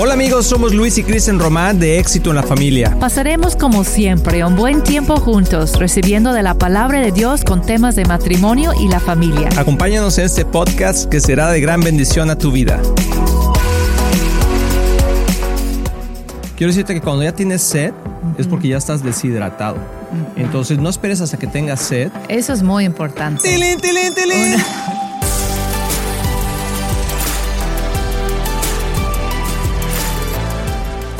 Hola amigos, somos Luis y Kristen Román de Éxito en la Familia. Pasaremos como siempre un buen tiempo juntos, recibiendo de la palabra de Dios con temas de matrimonio y la familia. Acompáñanos en este podcast que será de gran bendición a tu vida. Quiero decirte que cuando ya tienes sed es porque ya estás deshidratado. Entonces no esperes hasta que tengas sed. Eso es muy importante. ¡Tilín, tilín, tilín!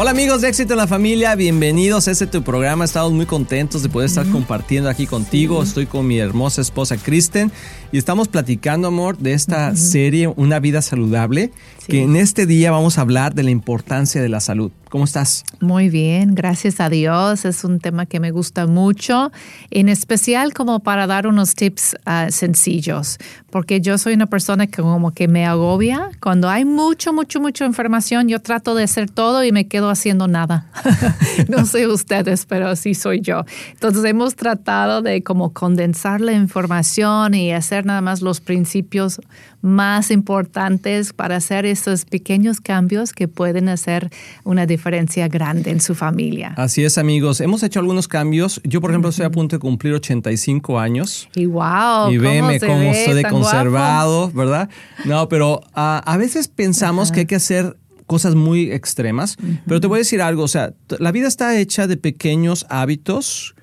Hola amigos de Éxito en la Familia, bienvenidos a este tu programa. Estamos muy contentos de poder estar compartiendo aquí contigo. Estoy con mi hermosa esposa Kristen y estamos platicando, amor, de esta serie Una vida saludable, que en este día vamos a hablar de la importancia de la salud. ¿Cómo estás? Muy bien, gracias a Dios. Es un tema que me gusta mucho, en especial como para dar unos tips ah, sencillos, porque yo soy una persona que como que me agobia. Cuando hay mucho, mucho, mucha información, yo trato de hacer todo y me quedo haciendo nada. no sé ustedes, pero sí soy yo. Entonces hemos tratado de como condensar la información y hacer nada más los principios más importantes para hacer esos pequeños cambios que pueden hacer una diferencia grande en su familia. Así es, amigos. Hemos hecho algunos cambios. Yo, por ejemplo, estoy a punto de cumplir 85 años. Y wow. Y veme cómo, cómo ve, estoy de conservado, guapo. ¿verdad? No, pero ah, a veces pensamos que hay que hacer cosas muy extremas, pero te voy a decir algo, o sea, la vida está hecha de pequeños hábitos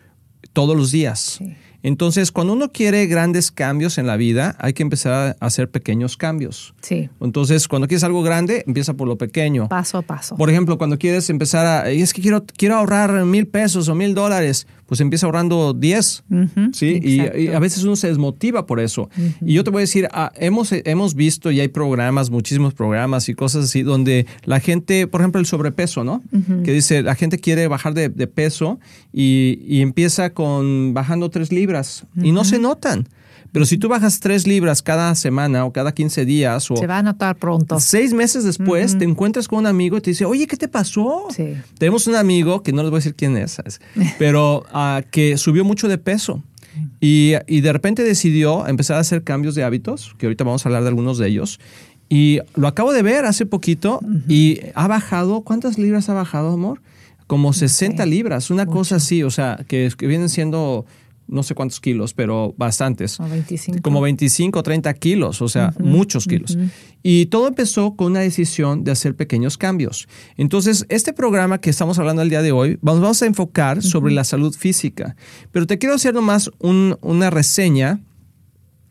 todos los días. Sí. Entonces, cuando uno quiere grandes cambios en la vida, hay que empezar a hacer pequeños cambios. Sí, Entonces, cuando quieres algo grande, empieza por lo pequeño. paso a paso. Por ejemplo, cuando quieres empezar a, "Y es que quiero, quiero ahorrar mil pesos o mil dólares, pues empieza ahorrando 10, Ujú, ¿sí? Y, a veces uno se desmotiva por eso. Y yo te voy a decir, ah, hemos, hemos visto y hay programas, muchísimos programas y cosas así, donde la gente, por ejemplo, el sobrepeso, ¿no? Que dice, la gente quiere bajar de, de peso y, y empieza con bajando tres libras y no se notan. Pero si tú bajas tres libras cada semana o cada 15 días o Se va a notar pronto. Seis meses después te encuentras con un amigo y te dice, oye, ¿qué te pasó? Sí. Tenemos un amigo, que no les voy a decir quién es, pero ah, que subió mucho de peso. Y, y de repente decidió empezar a hacer cambios de hábitos, que ahorita vamos a hablar de algunos de ellos. Y lo acabo de ver hace poquito y ha bajado, ¿cuántas libras ha bajado, amor? Como 60 libras, una cosa así, o sea, que, que vienen siendo no sé cuántos kilos, pero bastantes. O 25. Como 25 o 30 kilos, o sea, muchos kilos. Y todo empezó con una decisión de hacer pequeños cambios. Entonces, este programa que estamos hablando el día de hoy, vamos, vamos a enfocar sobre la salud física. Pero te quiero hacer nomás un- una reseña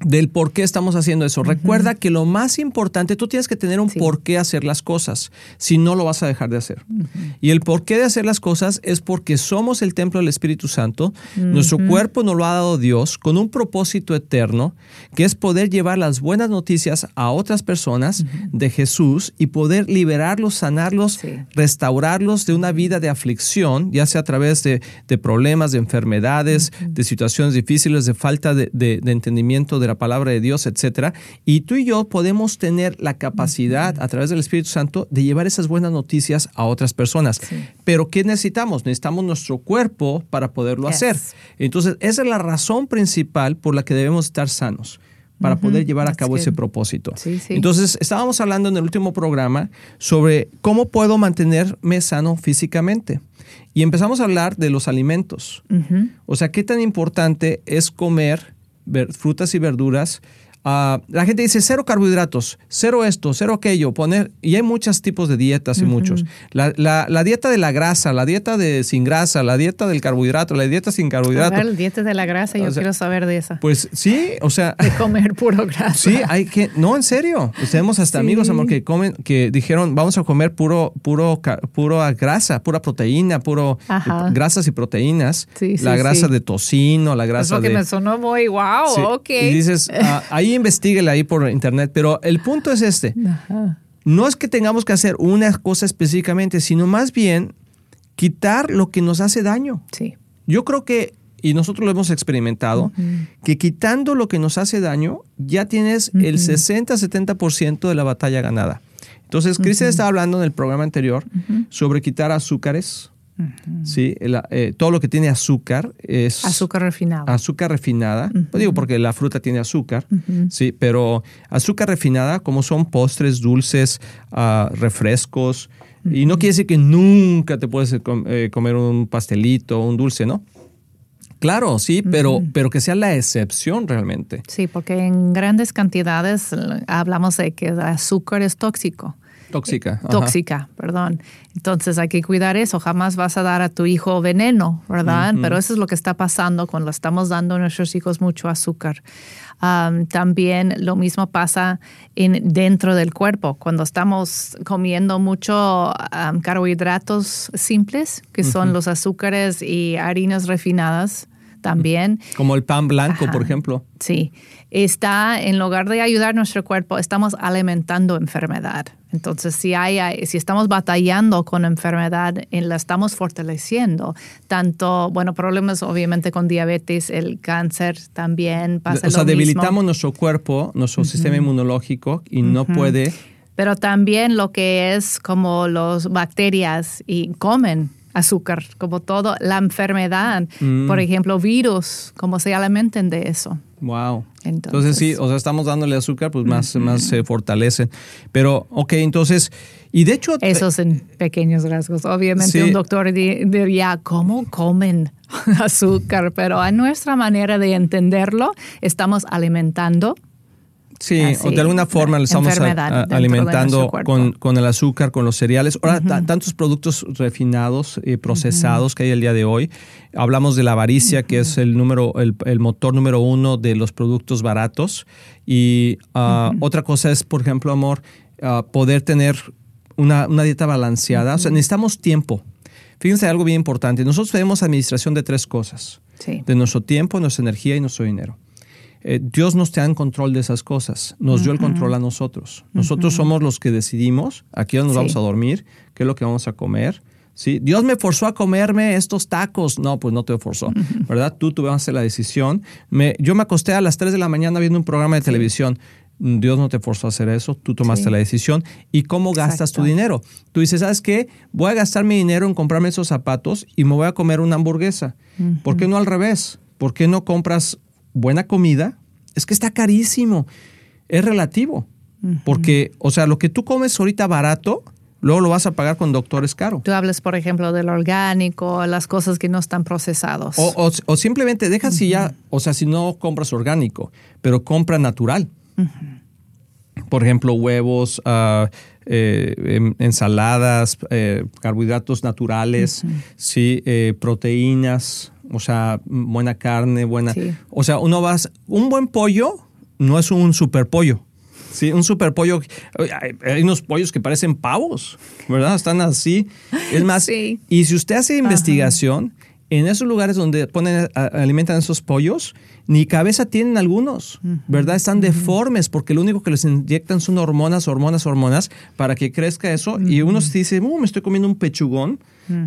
del por qué estamos haciendo eso. Recuerda que lo más importante, tú tienes que tener un Sí. por qué hacer las cosas, si no lo vas a dejar de hacer. Y el por qué de hacer las cosas es porque somos el templo del Espíritu Santo, nuestro cuerpo nos lo ha dado Dios con un propósito eterno, que es poder llevar las buenas noticias a otras personas de Jesús y poder liberarlos, sanarlos, Sí. restaurarlos de una vida de aflicción, ya sea a través de, de problemas, de enfermedades, de situaciones difíciles, de falta de, de- de entendimiento de la palabra de Dios, etcétera. Y tú y yo podemos tener la capacidad a través del Espíritu Santo de llevar esas buenas noticias a otras personas. Pero ¿qué necesitamos? Necesitamos nuestro cuerpo para poderlo hacer. Entonces, esa es la razón principal por la que debemos estar sanos para poder llevar a cabo ese propósito. Sí, sí. Entonces, estábamos hablando en el último programa sobre cómo puedo mantenerme sano físicamente. Y empezamos a hablar de los alimentos. O sea, qué tan importante es comer frutas y verduras. Ah, la gente dice cero carbohidratos, cero esto, cero aquello, poner, y hay muchos tipos de dietas y muchos. La, la- la dieta de la grasa, la dieta de sin grasa, la dieta del carbohidrato, la dieta sin carbohidrato. ver, el dieta de la grasa, yo O sea, quiero saber de esa. Pues sí, o sea, de comer puro grasa. Sí, hay que, no, en serio. Pues tenemos hasta Sí. amigos, amor, que comen, que dijeron, vamos a comer puro, puro, puro grasa, pura proteína, puro Ajá. eh, grasas y proteínas. Sí, sí, la grasa de tocino, la grasa porque de. me sonó muy wow, ok. Y dices, ah, ahí investiguela ahí por internet. Pero el punto es este. Ajá. No es que tengamos que hacer una cosa específicamente, sino más bien quitar lo que nos hace daño. Sí. Yo creo que, y nosotros lo hemos experimentado, que quitando lo que nos hace daño, ya tienes el 60-70% de la batalla ganada. Entonces, Cristian estaba hablando en el programa anterior sobre quitar azúcares. ¿Sí? Eh, todo lo que tiene azúcar es Azúcar refinado. azúcar refinada. Lo digo porque la fruta tiene azúcar, sí, pero azúcar refinada, como son postres, dulces, ah, refrescos, Y no quiere decir que nunca te puedes eh, comer un pastelito o un dulce, ¿no? Claro, sí, pero, pero que sea la excepción realmente. Sí, porque en grandes cantidades hablamos de que el azúcar es tóxico. Tóxica. Tóxica, perdón. Entonces hay que cuidar eso. Jamás vas a dar a tu hijo veneno, ¿verdad? Pero eso es lo que está pasando cuando estamos dando a nuestros hijos mucho azúcar. también lo mismo pasa en, dentro del cuerpo. Cuando estamos comiendo mucho carbohidratos simples, que son los azúcares y harinas refinadas, también. Como el pan blanco, por ejemplo. Sí, está, en lugar de ayudar nuestro cuerpo, estamos alimentando enfermedad. Entonces, si, hay, si estamos batallando con enfermedad, la estamos fortaleciendo. Tanto, bueno, problemas obviamente con diabetes, el cáncer también pasa. O sea, debilitamos nuestro cuerpo, nuestro sistema inmunológico y no puede... Pero también lo que es como las bacterias y comen azúcar, como todo, la enfermedad, mm. por ejemplo, virus, como se alimenten de eso. Wow. Entonces, sí, o sea, estamos dándole azúcar, pues más, más se fortalecen. Pero, ok, entonces, y de hecho... Esos en pequeños rasgos. Obviamente un doctor diría, ¿cómo comen azúcar? Pero a nuestra manera de entenderlo, estamos alimentando Sí, o de alguna forma le estamos alimentando con, el azúcar, con los cereales. Ahora, tantos productos refinados y procesados que hay el día de hoy. Hablamos de la avaricia, que es el, número, el, motor número uno de los productos baratos. Y ah, otra cosa es, por ejemplo, amor, ah, poder tener una, dieta balanceada. O sea, necesitamos tiempo. Fíjense algo bien importante. Nosotros tenemos administración de tres cosas. De nuestro tiempo, nuestra energía y nuestro dinero. Eh, Dios nos está en control de esas cosas, nos dio el control a nosotros. Nosotros somos los que decidimos a qué nos vamos a dormir, qué es lo que vamos a comer. ¿sí? Dios me forzó a comerme estos tacos. No, pues no te forzó, ¿verdad? Tú tuviste la decisión. Me, yo me acosté a las 3 de la mañana viendo un programa de televisión. Dios no te forzó a hacer eso, tú tomaste la decisión. ¿Y cómo gastas tu dinero? Tú dices, ¿sabes qué? Voy a gastar mi dinero en comprarme esos zapatos y me voy a comer una hamburguesa. ¿Por qué no al revés? ¿Por qué no compras buena comida, es que está carísimo. Es relativo. Porque, o sea, lo que tú comes ahorita barato, luego lo vas a pagar con doctores caro. Tú hablas, por ejemplo, del orgánico, las cosas que no están procesados. O, simplemente deja si ya, o sea, si no compras orgánico, pero compra natural. Por ejemplo, huevos, uh, ensaladas, eh, carbohidratos naturales, sí, eh, proteínas, o sea, buena carne, buena. O sea, uno va. Un buen pollo no es un super pollo. Sí, un super pollo. Hay unos pollos que parecen pavos, ¿verdad? Están así. Es más, y si usted hace investigación, en esos lugares donde ponen, alimentan esos pollos, ni cabeza tienen algunos, ¿verdad? Están deformes porque lo único que les inyectan son hormonas, hormonas, hormonas para que crezca eso. Y uno se dice, uh, me estoy comiendo un pechugón,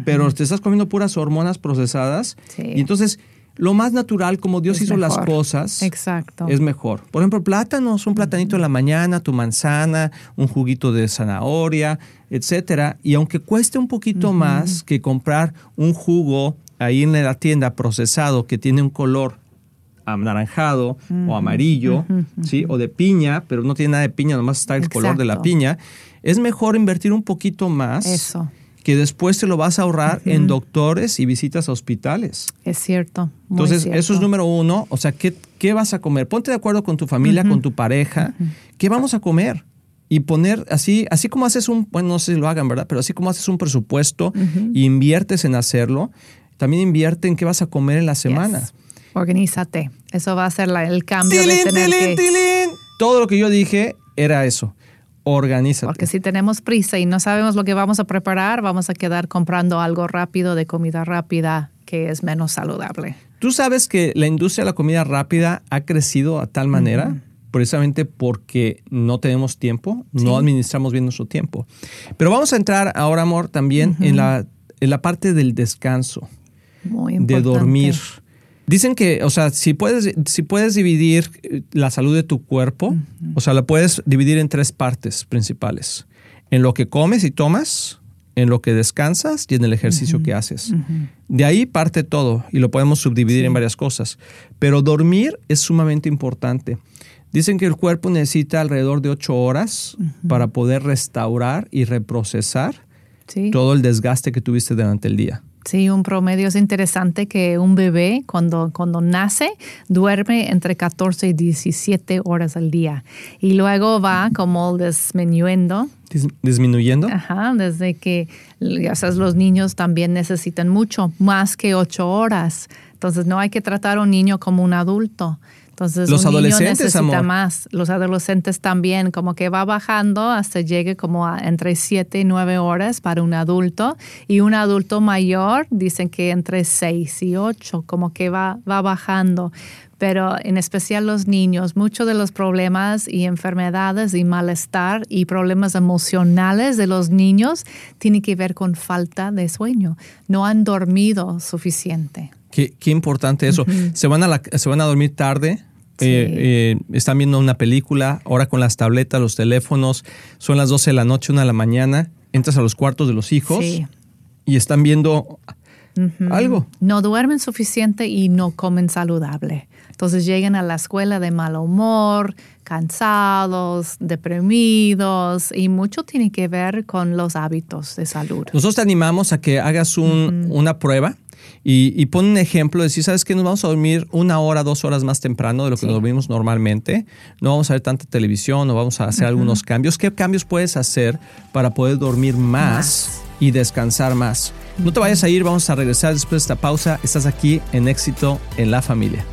pero te estás comiendo puras hormonas procesadas. Y entonces, lo más natural, como Dios hizo las cosas, Exacto. es mejor. Por ejemplo, plátanos, un platanito en la mañana, tu manzana, un juguito de zanahoria, etcétera. Y aunque cueste un poquito más que comprar un jugo ahí en la tienda procesado que tiene un color anaranjado o amarillo, ¿sí? O de piña, pero no tiene nada de piña, nomás está el color de la piña. Es mejor invertir un poquito más. Eso. Que después te lo vas a ahorrar en doctores y visitas a hospitales. Es cierto. Entonces, eso es número uno. O sea, ¿qué, ¿qué, vas a comer? Ponte de acuerdo con tu familia, con tu pareja. ¿Qué vamos a comer? y poner así, así como haces un, bueno, no sé si lo hagan, ¿verdad? Pero así como haces un presupuesto y inviertes en hacerlo, también invierte en qué vas a comer en la semana. Organízate. Eso va a ser el cambio de tener que... Todo lo que yo dije era eso. Organízate. Porque si tenemos prisa y no sabemos lo que vamos a preparar, vamos a quedar comprando algo rápido de comida rápida que es menos saludable. Tú sabes que la industria de la comida rápida ha crecido a tal manera precisamente porque no tenemos tiempo, no administramos bien nuestro tiempo. Pero vamos a entrar ahora, amor, también en, la, en la parte del descanso, de dormir. Dicen que, o sea, si puedes, si puedes dividir eh, la salud de tu cuerpo, o sea, la puedes dividir en tres partes principales. En lo que comes y tomas, en lo que descansas y en el ejercicio que haces. De ahí parte todo y lo podemos subdividir en varias cosas. Pero dormir es sumamente importante. Dicen que el cuerpo necesita alrededor de ocho horas para poder restaurar y reprocesar todo el desgaste que tuviste durante el día. Sí, un promedio es interesante que un bebé cuando, cuando nace duerme entre 14 y 17 horas al día y luego va como disminuyendo. ¿Disminuyendo? Ajá, desde que ya sabes, los niños también necesitan mucho, más que 8 horas. Entonces no hay que tratar a un niño como un adulto. Entonces, los un adolescentes, niño necesita amor. más. Los adolescentes también, como que va bajando hasta llegue como a entre 7 y 9 horas para un adulto. Y un adulto mayor, dicen que entre 6 y 8, como que va, va bajando. Pero en especial los niños, muchos de los problemas y enfermedades y malestar y problemas emocionales de los niños tienen que ver con falta de sueño. No han dormido suficiente. Qué, qué importante eso. se, van a la- se van a dormir tarde. eh, eh, están viendo una película, ahora con las tabletas, los teléfonos, son las 12 de la noche, una de la mañana, entras a los cuartos de los hijos Sí. y están viendo algo. no duermen suficiente y no comen saludable. Entonces llegan a la escuela de mal humor, cansados, deprimidos y mucho tiene que ver con los hábitos de salud. Nosotros te animamos a que hagas un- una prueba y, y pon un ejemplo, decir, ¿sabes qué? Nos vamos a dormir una hora, dos horas más temprano de lo que nos dormimos normalmente. No vamos a ver tanta televisión, no vamos a hacer algunos cambios. ¿Qué cambios puedes hacer para poder dormir más, y descansar más? No te vayas a ir, vamos a regresar después de esta pausa. Estás aquí en Éxito en la Familia.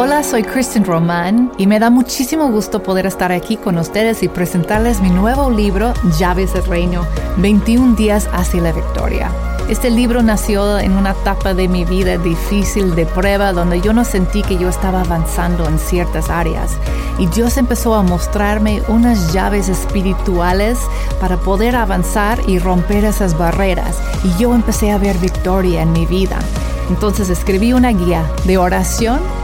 Hola, soy Kristen Román y me da muchísimo gusto poder estar aquí con ustedes y presentarles mi nuevo libro, Llaves del Reino, 21 días hacia la victoria. Este libro nació en una etapa de mi vida difícil de prueba donde yo no sentí que yo estaba avanzando en ciertas áreas y Dios empezó a mostrarme unas llaves espirituales para poder avanzar y romper esas barreras y yo empecé a ver victoria en mi vida. Entonces escribí una guía de oración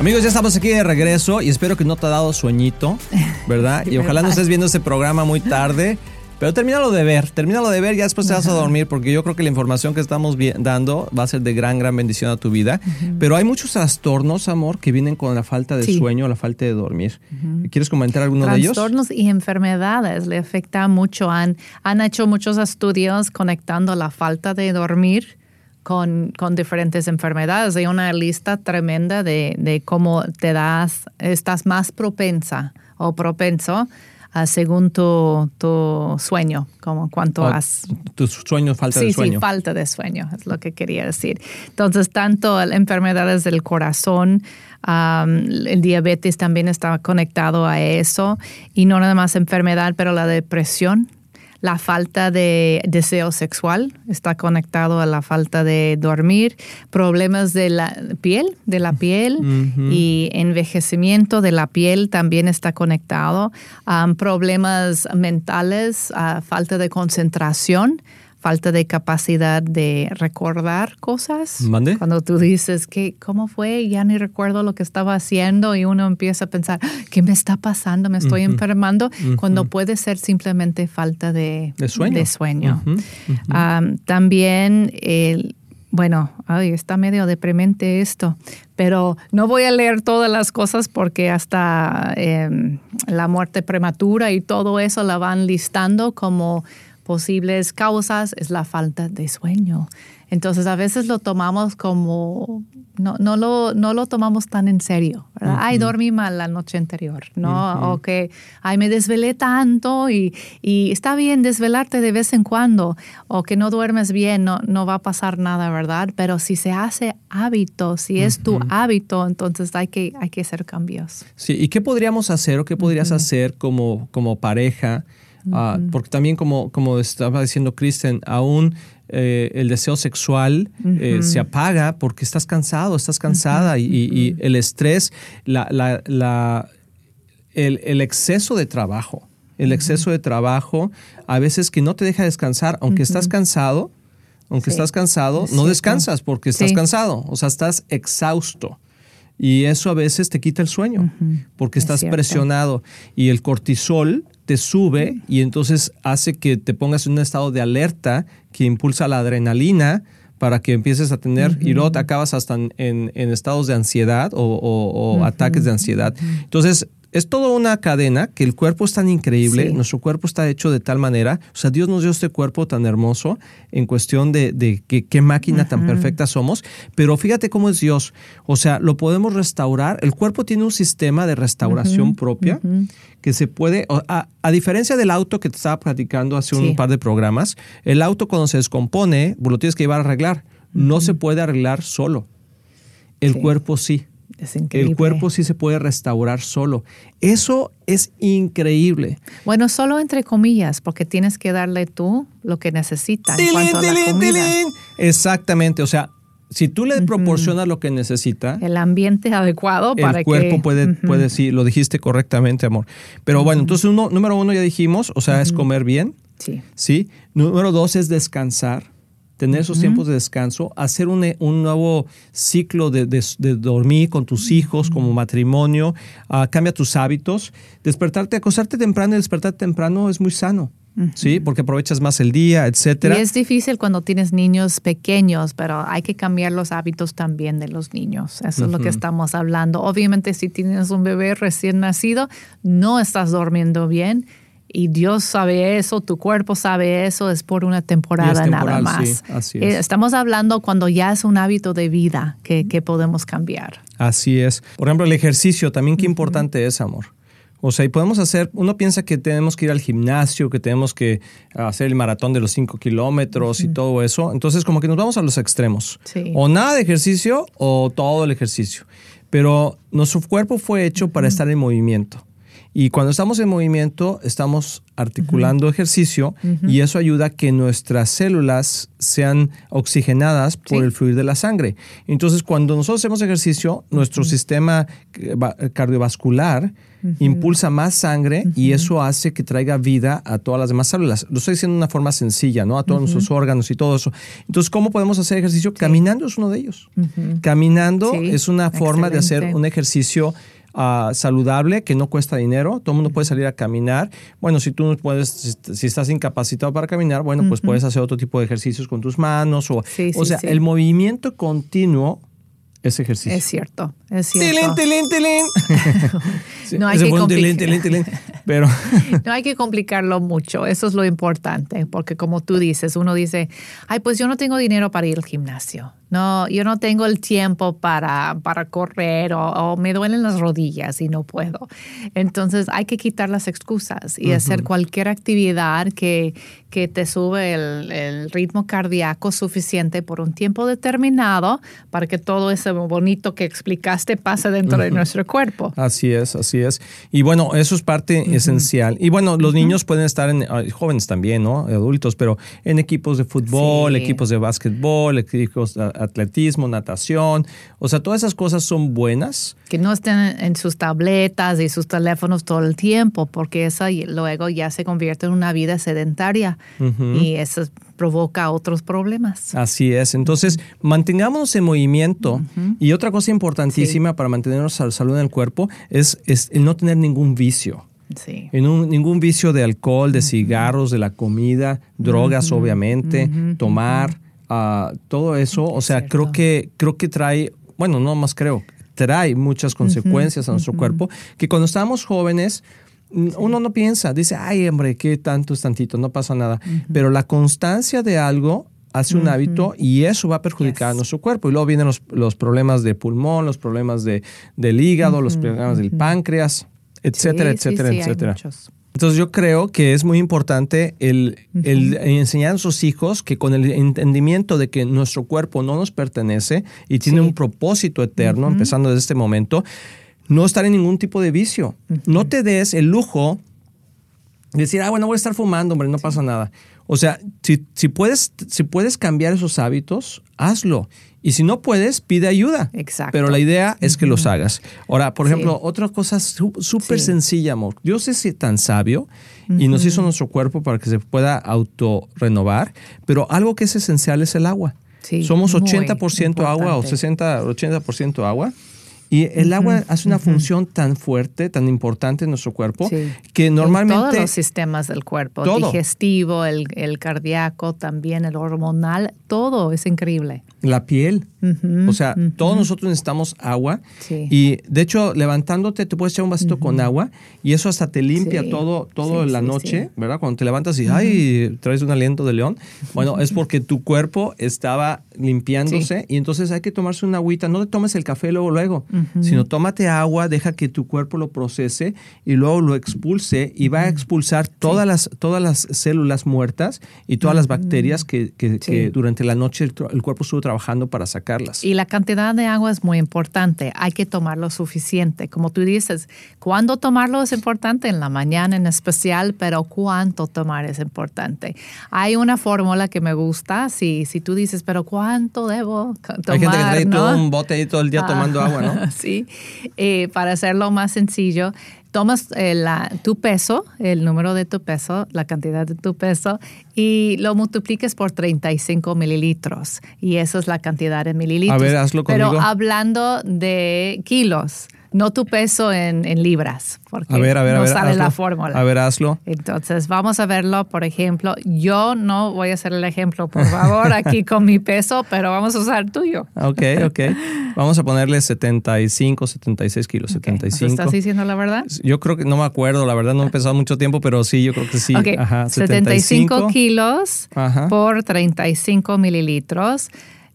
Amigos, ya estamos aquí de regreso y espero que no te ha dado sueñito, ¿verdad? Y ojalá no estés viendo este programa muy tarde. Pero termínalo de ver, termínalo de ver, ya después te vas a dormir, porque yo creo que la información que estamos dando va a ser de gran, gran bendición a tu vida. Pero hay muchos trastornos, amor, que vienen con la falta de Sí. sueño, la falta de dormir. ¿Quieres comentar alguno de ellos? Trastornos y enfermedades le afecta mucho. Han, han hecho muchos estudios conectando la falta de dormir con, con diferentes enfermedades. Hay una lista tremenda de, de cómo te das, estás más propensa o propenso según tu, tu sueño, como cuánto has Tu sueño, falta sí, de sueño. Sí, falta de sueño, es lo que quería decir. Entonces, tanto enfermedades del corazón, am, el diabetes también está conectado a eso, y no nada más enfermedad, pero la depresión. La falta de deseo sexual está conectado a la falta de dormir, problemas de la piel, de la piel y envejecimiento de la piel también está conectado, Am, problemas mentales, ah, falta de concentración, falta de capacidad de recordar cosas. ¿Mande? Cuando tú dices que cómo fue, ya ni recuerdo lo que estaba haciendo y uno empieza a pensar, ¿qué me está pasando? ¿Me estoy enfermando? Cuando puede ser simplemente falta de, De sueño. de también el bueno, ay, está medio deprimente esto, pero no voy a leer todas las cosas porque hasta em, la muerte prematura y todo eso la van listando como posibles causas, es la falta de sueño. Entonces a veces lo tomamos como, no, no, lo, no lo tomamos tan en serio. ¿verdad? Ay, dormí mal la noche anterior, ¿no? O que, ay, me desvelé tanto y, y está bien desvelarte de vez en cuando, o que no duermes bien, no, no va a pasar nada, ¿verdad? Pero si se hace hábito, si es tu hábito, entonces hay que, hay que hacer cambios. Sí, ¿y qué podríamos hacer o qué podrías hacer como, como pareja? Ah, porque también, como, como estaba diciendo Kristen, aún eh, el deseo sexual eh, se apaga porque estás cansado, estás cansada y, y- y el estrés, la, la- la- el, exceso de trabajo. El exceso de trabajo a veces que no te deja descansar, aunque estás cansado, aunque estás cansado, no descansas porque estás cansado, o sea, estás exhausto. Y eso a veces te quita el sueño porque estás presionado. Y el cortisol te sube y entonces hace que te pongas en un estado de alerta que impulsa la adrenalina para que empieces a tener y luego te acabas hasta en, estados de ansiedad o, ataques de ansiedad. Entonces, es toda una cadena que el cuerpo es tan increíble, nuestro cuerpo está hecho de tal manera, o sea, Dios nos dio este cuerpo tan hermoso en cuestión de, qué máquina tan perfecta somos, pero fíjate cómo es Dios, o sea, lo podemos restaurar, el cuerpo tiene un sistema de restauración propia que se puede, a, a, diferencia del auto que te estaba platicando hace un par de programas, el auto cuando se descompone, lo tienes que llevar a arreglar, no se puede arreglar solo, el cuerpo sí. El cuerpo sí se puede restaurar solo. Eso es increíble. Bueno, solo entre comillas, porque tienes que darle tú lo que necesita en cuanto a la comida. Exactamente, o sea, si tú le proporcionas lo que necesita, el ambiente adecuado para el cuerpo puede, puede, sí, lo dijiste correctamente, amor. Pero bueno, entonces uno, número uno ya dijimos, o sea, es comer bien. Sí. Sí. Número dos es descansar tener esos tiempos de descanso, hacer un, un nuevo ciclo de, dormir con tus hijos como matrimonio, uh, cambia tus hábitos, despertarte, acostarte temprano y despertarte temprano es muy sano. Sí, porque aprovechas más el día, etcétera. Y es difícil cuando tienes niños pequeños, pero hay que cambiar los hábitos también de los niños. Eso es lo que estamos hablando. Obviamente, si tienes un bebé recién nacido, no estás durmiendo bien y Dios sabe eso, tu cuerpo sabe eso, es por una temporada nada más. Eh, estamos hablando cuando ya es un hábito de vida que, podemos cambiar. Así es. Por ejemplo, el ejercicio, también qué importante es, amor. O sea, y podemos hacer, uno piensa que tenemos que ir al gimnasio, que tenemos que hacer el maratón de los 5 kilómetros y todo eso. Entonces, como que nos vamos a los extremos. O nada de ejercicio o todo el ejercicio. Pero nuestro cuerpo fue hecho para estar en movimiento. Y cuando estamos en movimiento, estamos articulando ejercicio y eso ayuda a que nuestras células sean oxigenadas por el fluir de la sangre. Entonces, cuando nosotros hacemos ejercicio, nuestro sistema cardiovascular impulsa más sangre y eso hace que traiga vida a todas las demás células. Lo estoy diciendo de una forma sencilla, ¿no? A todos nuestros órganos y todo eso. Entonces, ¿cómo podemos hacer ejercicio? Caminando es uno de ellos. Caminando es una forma de hacer un ejercicio Ah, saludable, que no cuesta dinero, todo el mundo puede salir a caminar. Bueno, si tú no puedes, si, estás incapacitado para caminar, bueno, pues puedes hacer otro tipo de ejercicios con tus manos o, o sea, el movimiento continuo es ejercicio. Es cierto, es cierto. Tilín, tilín, no hay que pero no hay que complicarlo mucho, eso es lo importante, porque como tú dices, uno dice, ay, pues yo no tengo dinero para ir al gimnasio. No, yo no tengo el tiempo para, para correr o, me duelen las rodillas y no puedo. Entonces hay que quitar las excusas y hacer cualquier actividad que, que te sube el, ritmo cardíaco suficiente por un tiempo determinado para que todo ese bonito que explicaste pase dentro de nuestro cuerpo. Así es, así es. Y bueno, eso es parte esencial. Y bueno, los niños pueden estar en, jóvenes también, ¿no? Adultos, pero en equipos de fútbol, equipos de básquetbol, equipos atletismo, natación, o sea, todas esas cosas son buenas. Que no estén en sus tabletas y sus teléfonos todo el tiempo, porque eso luego ya se convierte en una vida sedentaria y eso provoca otros problemas. Así es, entonces mantengámonos en movimiento. Y otra cosa importantísima para mantenernos salud en el cuerpo es, es el no tener ningún vicio. Sí. En ningún vicio de alcohol, de cigarros, de la comida, drogas, obviamente, tomar todo eso, o sea, creo que, creo que trae, bueno, no más creo, trae muchas consecuencias a nuestro cuerpo, que cuando estábamos jóvenes, uno no piensa, dice, ay, hombre, qué tanto es tantito, no pasa nada. Pero la constancia de algo hace un hábito y eso va a perjudicar a nuestro cuerpo. Y luego vienen los, problemas de pulmón, los problemas de, del hígado, los problemas del páncreas, etcétera, etcétera, etcétera. Entonces yo creo que es muy importante el, enseñar a nuestros hijos que con el entendimiento de que nuestro cuerpo no nos pertenece y tiene un propósito eterno, empezando desde este momento, no estar en ningún tipo de vicio. No te des el lujo decir, ah, bueno, voy a estar fumando, hombre, no pasa nada. O sea, si, si, puedes, si puedes cambiar esos hábitos, hazlo. Y si no puedes, pide ayuda. Exacto. Pero la idea es que los hagas. Ahora, por ejemplo, otra cosa súper sencilla, amor. Dios es tan sabio y nos hizo nuestro cuerpo para que se pueda autorrenovar, pero algo que es esencial es el agua. Somos 80% agua o 60, 80% agua. Y el agua hace una función tan fuerte, tan importante en nuestro cuerpo, que normalmente... En todos los sistemas del cuerpo, digestivo, el, el, cardíaco, también el hormonal, todo es increíble. La piel. o sea, todos nosotros necesitamos agua. Y de hecho, levantándote, te puedes echar un vasito con agua y eso hasta te limpia todo, todo la noche, ¿verdad? Cuando te levantas y, ay, traes un aliento de león. Bueno, es porque tu cuerpo estaba limpiándose y entonces hay que tomarse una agüita. No te tomes el café luego, luego sino tómate agua, deja que tu cuerpo lo procese y luego lo expulse y va a expulsar todas, las, todas las células muertas y todas las bacterias que, durante la noche el, cuerpo estuvo trabajando para sacarlas. Y la cantidad de agua es muy importante, hay que tomarlo suficiente. Como tú dices, ¿cuándo tomarlo es importante? En la mañana en especial, pero ¿cuánto tomar es importante? Hay una fórmula que me gusta, si, si tú dices, pero ¿cuánto debo tomar? Hay gente que trae todo un bote ahí todo el día tomando agua, ¿no? ¿sí? Eh, para hacerlo más sencillo, tomas eh, tu peso, el número de tu peso, la cantidad de tu peso, y lo multipliques por 35 mililitros. Y eso es la cantidad de mililitros. A ver, hazlo conmigo. Pero hablando de kilos no tu peso en, libras, porque a ver, a ver, no a ver, sale la fórmula. A ver, hazlo. Entonces, vamos a verlo, por ejemplo, yo no voy a hacer el ejemplo, por favor, aquí con mi peso, pero vamos a usar tuyo. Ok, ok. Vamos a ponerle 75, 76 kilos, 75. ¿Estás diciendo la verdad? Yo creo que, no me acuerdo, la verdad no he pesado mucho tiempo, pero sí, yo creo que sí. Ajá, 75, kilos por 35 mililitros.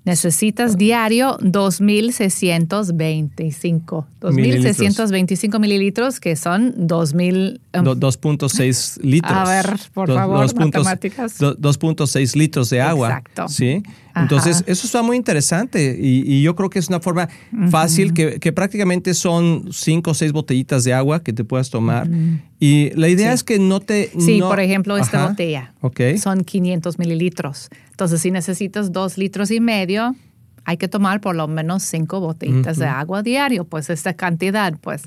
Necesitas diario 2.625. 2.625 mililitros, que son 2.000... 2.6 um, litros. A ver, por favor, matemáticas. 2.6 litros de agua. Exacto. ¿sí? Entonces, eso está muy interesante y, yo creo que es una forma fácil que, prácticamente son 5 o 6 botellitas de agua que te puedas tomar. Y la idea es que no te... Sí, por ejemplo, esta botella. Son 500 mililitros. Entonces, si necesitas 2 litros y medio, hay que tomar por lo menos cinco botellitas de agua diario, pues esta cantidad, pues.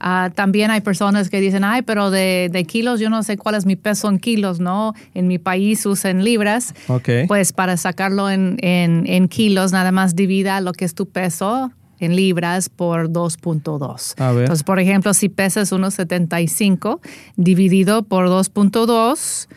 Ah, también hay personas que dicen, ay, pero de, kilos, yo no sé cuál es mi peso en kilos, ¿no? En mi país usan libras. Pues para sacarlo en, en, kilos, nada más divida lo que es tu peso en libras por 2.2. Entonces, por ejemplo, si pesas 1,75 dividido por 2.2,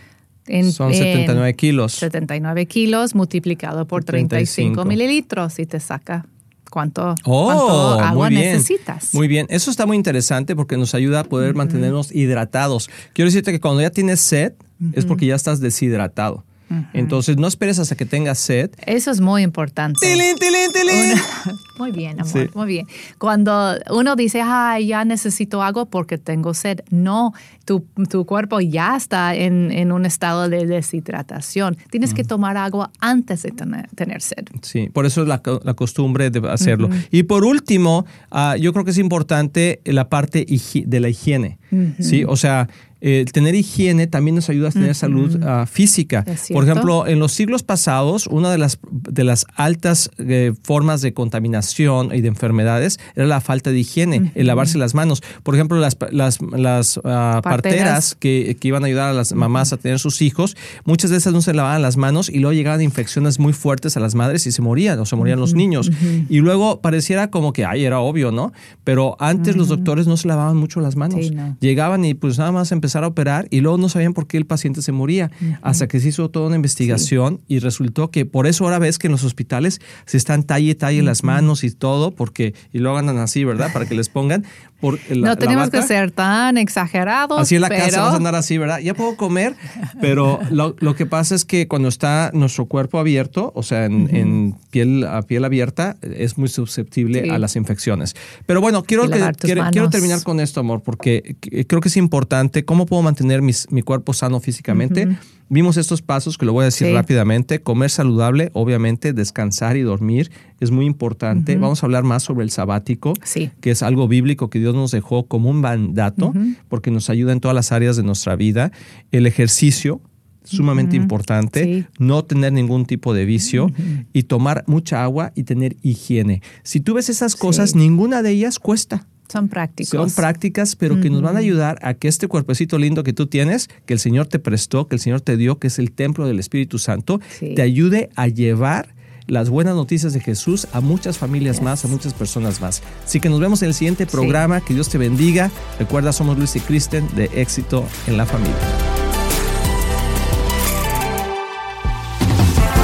son 79 kilos. 79 kilos multiplicado por 35, mililitros y te saca cuánto, oh, agua necesitas. Muy bien, eso está muy interesante porque nos ayuda a poder mantenernos hidratados. Quiero decirte que cuando ya tienes sed es porque ya estás deshidratado. Entonces, no esperes hasta que tengas sed. Eso es muy importante. ¡Tilín, tilín, tilín! muy bien, amor, muy bien. Cuando uno dice, ay, ya necesito agua porque tengo sed, no, tu, cuerpo ya está en, un estado de deshidratación. Tienes que tomar agua antes de tener, sed. Sí, por eso es la, costumbre de hacerlo. Y por último, ah, yo creo que es importante la parte de la higiene. ¿sí? O sea, tener higiene también nos ayuda a tener salud ah, física. Por ejemplo, en los siglos pasados, una de las, de las altas eh, formas de contaminación y de enfermedades era la falta de higiene, el lavarse las manos. Por ejemplo, las, las, las ah, parteras, que, que, iban a ayudar a las mamás a tener sus hijos, muchas veces no se lavaban las manos y luego llegaban infecciones muy fuertes a las madres y se morían o se morían los niños. Y luego pareciera como que, ay, era obvio, ¿no? Pero antes los doctores no se lavaban mucho las manos. Llegaban y pues nada más empezaban a operar y luego no sabían por qué el paciente se moría, hasta que se hizo toda una investigación y resultó que por eso ahora ves que en los hospitales se están talle, talle las manos y todo, porque, y luego andan así, ¿verdad? Para que les pongan. Por no tenemos que ser tan exagerados. Así en la casa vas a andar así, ¿verdad? Ya puedo comer, pero lo, que pasa es que cuando está nuestro cuerpo abierto, o sea, en, piel, a piel abierta, es muy susceptible a las infecciones. Pero bueno, quiero, quiero, terminar con esto, amor, porque creo que es importante. ¿Cómo puedo mantener mi cuerpo sano físicamente? Vimos estos pasos que lo voy a decir rápidamente. Comer saludable, obviamente, descansar y dormir es muy importante. Vamos a hablar más sobre el sabático, Sí. que es algo bíblico que Dios nos dejó como un mandato, porque nos ayuda en todas las áreas de nuestra vida. El ejercicio, sumamente importante, Sí. no tener ningún tipo de vicio y tomar mucha agua y tener higiene. Si tú ves esas cosas, Sí. ninguna de ellas cuesta. Son prácticos. Son prácticas, pero que nos van a ayudar a que este cuerpecito lindo que tú tienes, que el Señor te prestó, que el Señor te dio, que es el templo del Espíritu Santo, Sí. te ayude a llevar las buenas noticias de Jesús a muchas familias más, a muchas personas más. Así que nos vemos en el siguiente programa. Que Dios te bendiga. Recuerda, somos Luis y Kristen de Éxito en la Familia.